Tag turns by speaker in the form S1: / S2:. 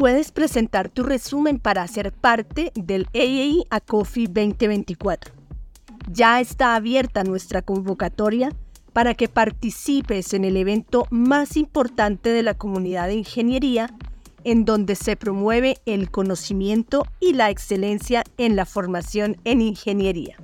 S1: puedes presentar tu resumen para ser parte del AAI a Coffee 2024. Ya está abierta nuestra convocatoria para que participes en el evento más importante de la comunidad de ingeniería, en donde se promueve el conocimiento y la excelencia en la formación en ingeniería.